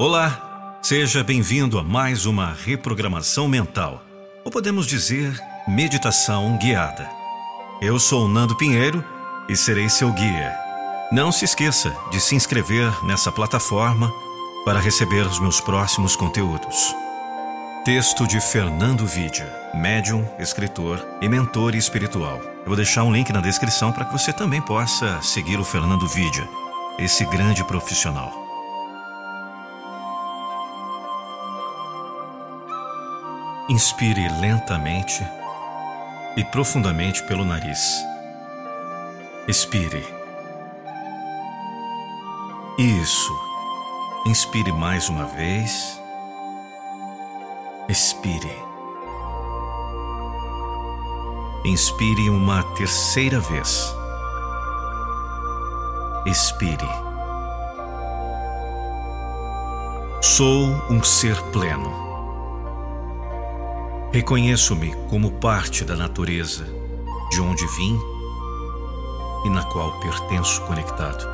Olá, seja bem-vindo a mais uma reprogramação mental, ou podemos dizer, meditação guiada. Eu sou Nando Pinheiro e serei seu guia. Não se esqueça de se inscrever nessa plataforma para receber os meus próximos conteúdos. Texto de Fernando Vidia, médium, escritor e mentor espiritual. Eu vou deixar um link na descrição para que você também possa seguir o Fernando Vidia, esse grande profissional. Inspire lentamente e profundamente pelo nariz. Expire. Isso. Inspire mais uma vez. Expire. Inspire uma terceira vez. Expire. Sou um ser pleno. Reconheço-me como parte da natureza de onde vim e na qual pertenço conectado.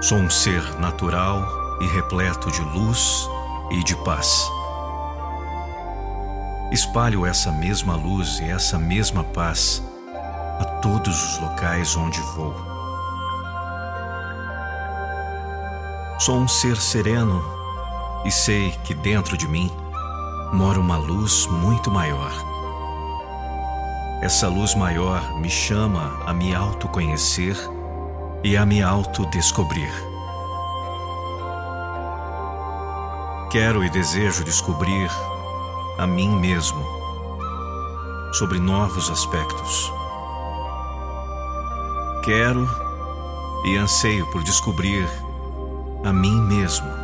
Sou um ser natural e repleto de luz e de paz. Espalho essa mesma luz e essa mesma paz a todos os locais onde vou. Sou um ser sereno e sei que dentro de mim mora uma luz muito maior. Essa luz maior me chama a me autoconhecer e a me autodescobrir. Quero e desejo descobrir a mim mesmo sobre novos aspectos. Quero e anseio por descobrir a mim mesmo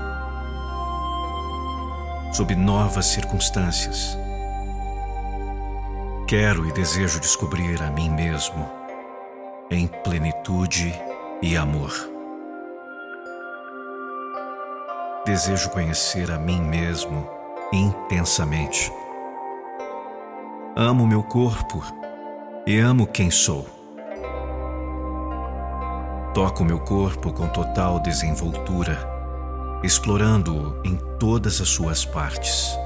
sob novas circunstâncias. Quero e desejo descobrir a mim mesmo em plenitude e amor. Desejo conhecer a mim mesmo intensamente. Amo meu corpo e amo quem sou. Toco meu corpo com total desenvoltura explorando-o em todas as suas partes.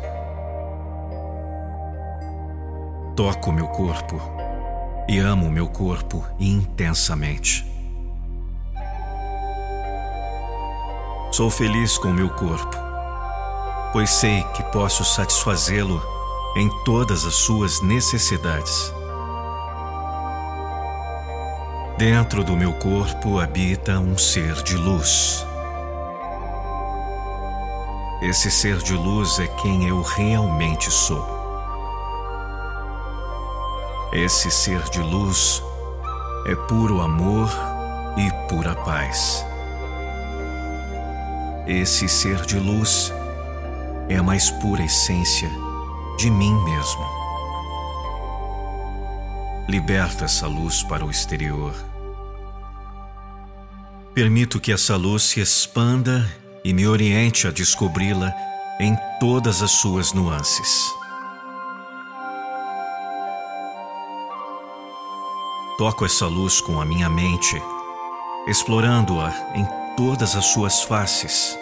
Toco meu corpo e amo meu corpo intensamente. Sou feliz com meu corpo, pois sei que posso satisfazê-lo em todas as suas necessidades. Dentro do meu corpo habita um ser de luz. Esse ser de luz é quem eu realmente sou. Esse ser de luz é puro amor e pura paz. Esse ser de luz é a mais pura essência de mim mesmo. Liberto essa luz para o exterior. Permito que essa luz se expanda e me oriente a descobri-la em todas as suas nuances. Toco essa luz com a minha mente, explorando-a em todas as suas faces.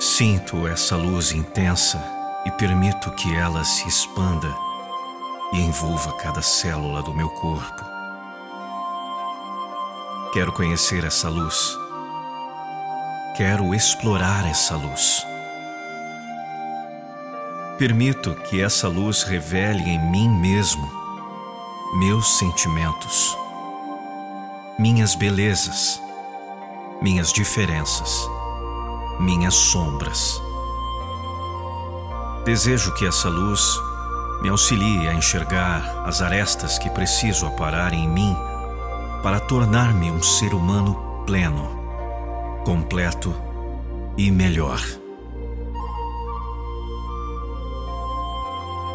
Sinto essa luz intensa e permito que ela se expanda e envolva cada célula do meu corpo. Quero conhecer essa luz quero explorar essa luz. Permito que essa luz revele em mim mesmo meus sentimentos, minhas belezas, minhas diferenças, minhas sombras. Desejo que essa luz me auxilie a enxergar as arestas que preciso aparar em mim para tornar-me um ser humano pleno completo e melhor.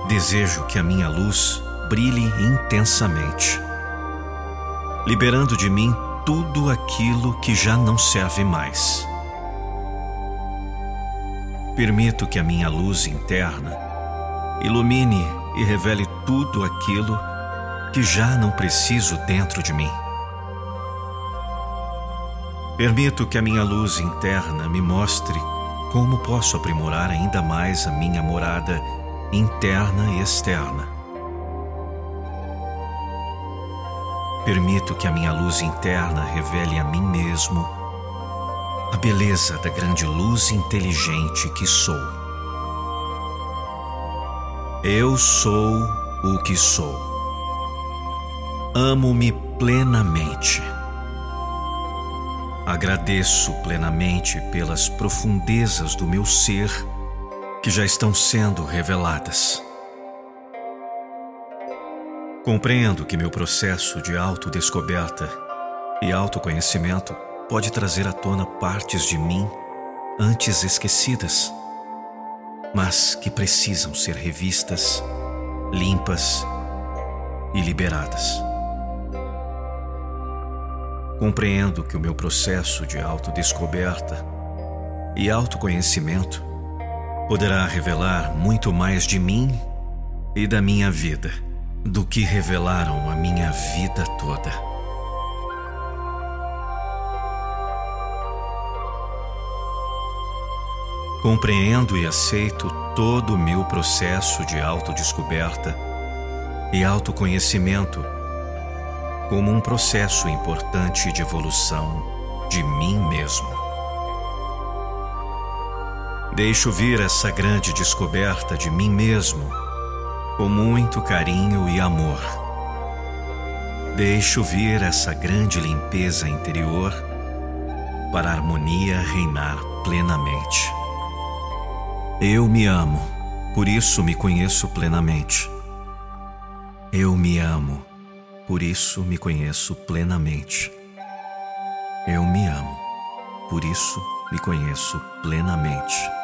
Desejo que a minha luz brilhe intensamente, liberando de mim tudo aquilo que já não serve mais. Permito que a minha luz interna ilumine e revele tudo aquilo que já não preciso dentro de mim. Permito que a minha luz interna me mostre como posso aprimorar ainda mais a minha morada interna e externa. Permito que a minha luz interna revele a mim mesmo a beleza da grande luz inteligente que sou. Eu sou o que sou. Amo-me plenamente. Agradeço plenamente pelas profundezas do meu ser que já estão sendo reveladas. Compreendo que meu processo de autodescoberta e autoconhecimento pode trazer à tona partes de mim antes esquecidas, mas que precisam ser revistas, limpas e liberadas. Compreendo que o meu processo de autodescoberta e autoconhecimento poderá revelar muito mais de mim e da minha vida do que revelaram a minha vida toda. Compreendo e aceito todo o meu processo de autodescoberta e autoconhecimento como um processo importante de evolução de mim mesmo. Deixo vir essa grande descoberta de mim mesmo com muito carinho e amor. Deixo vir essa grande limpeza interior para a harmonia reinar plenamente. Eu me amo, por isso me conheço plenamente. Eu me amo por isso me conheço plenamente. Eu me amo, por isso me conheço plenamente.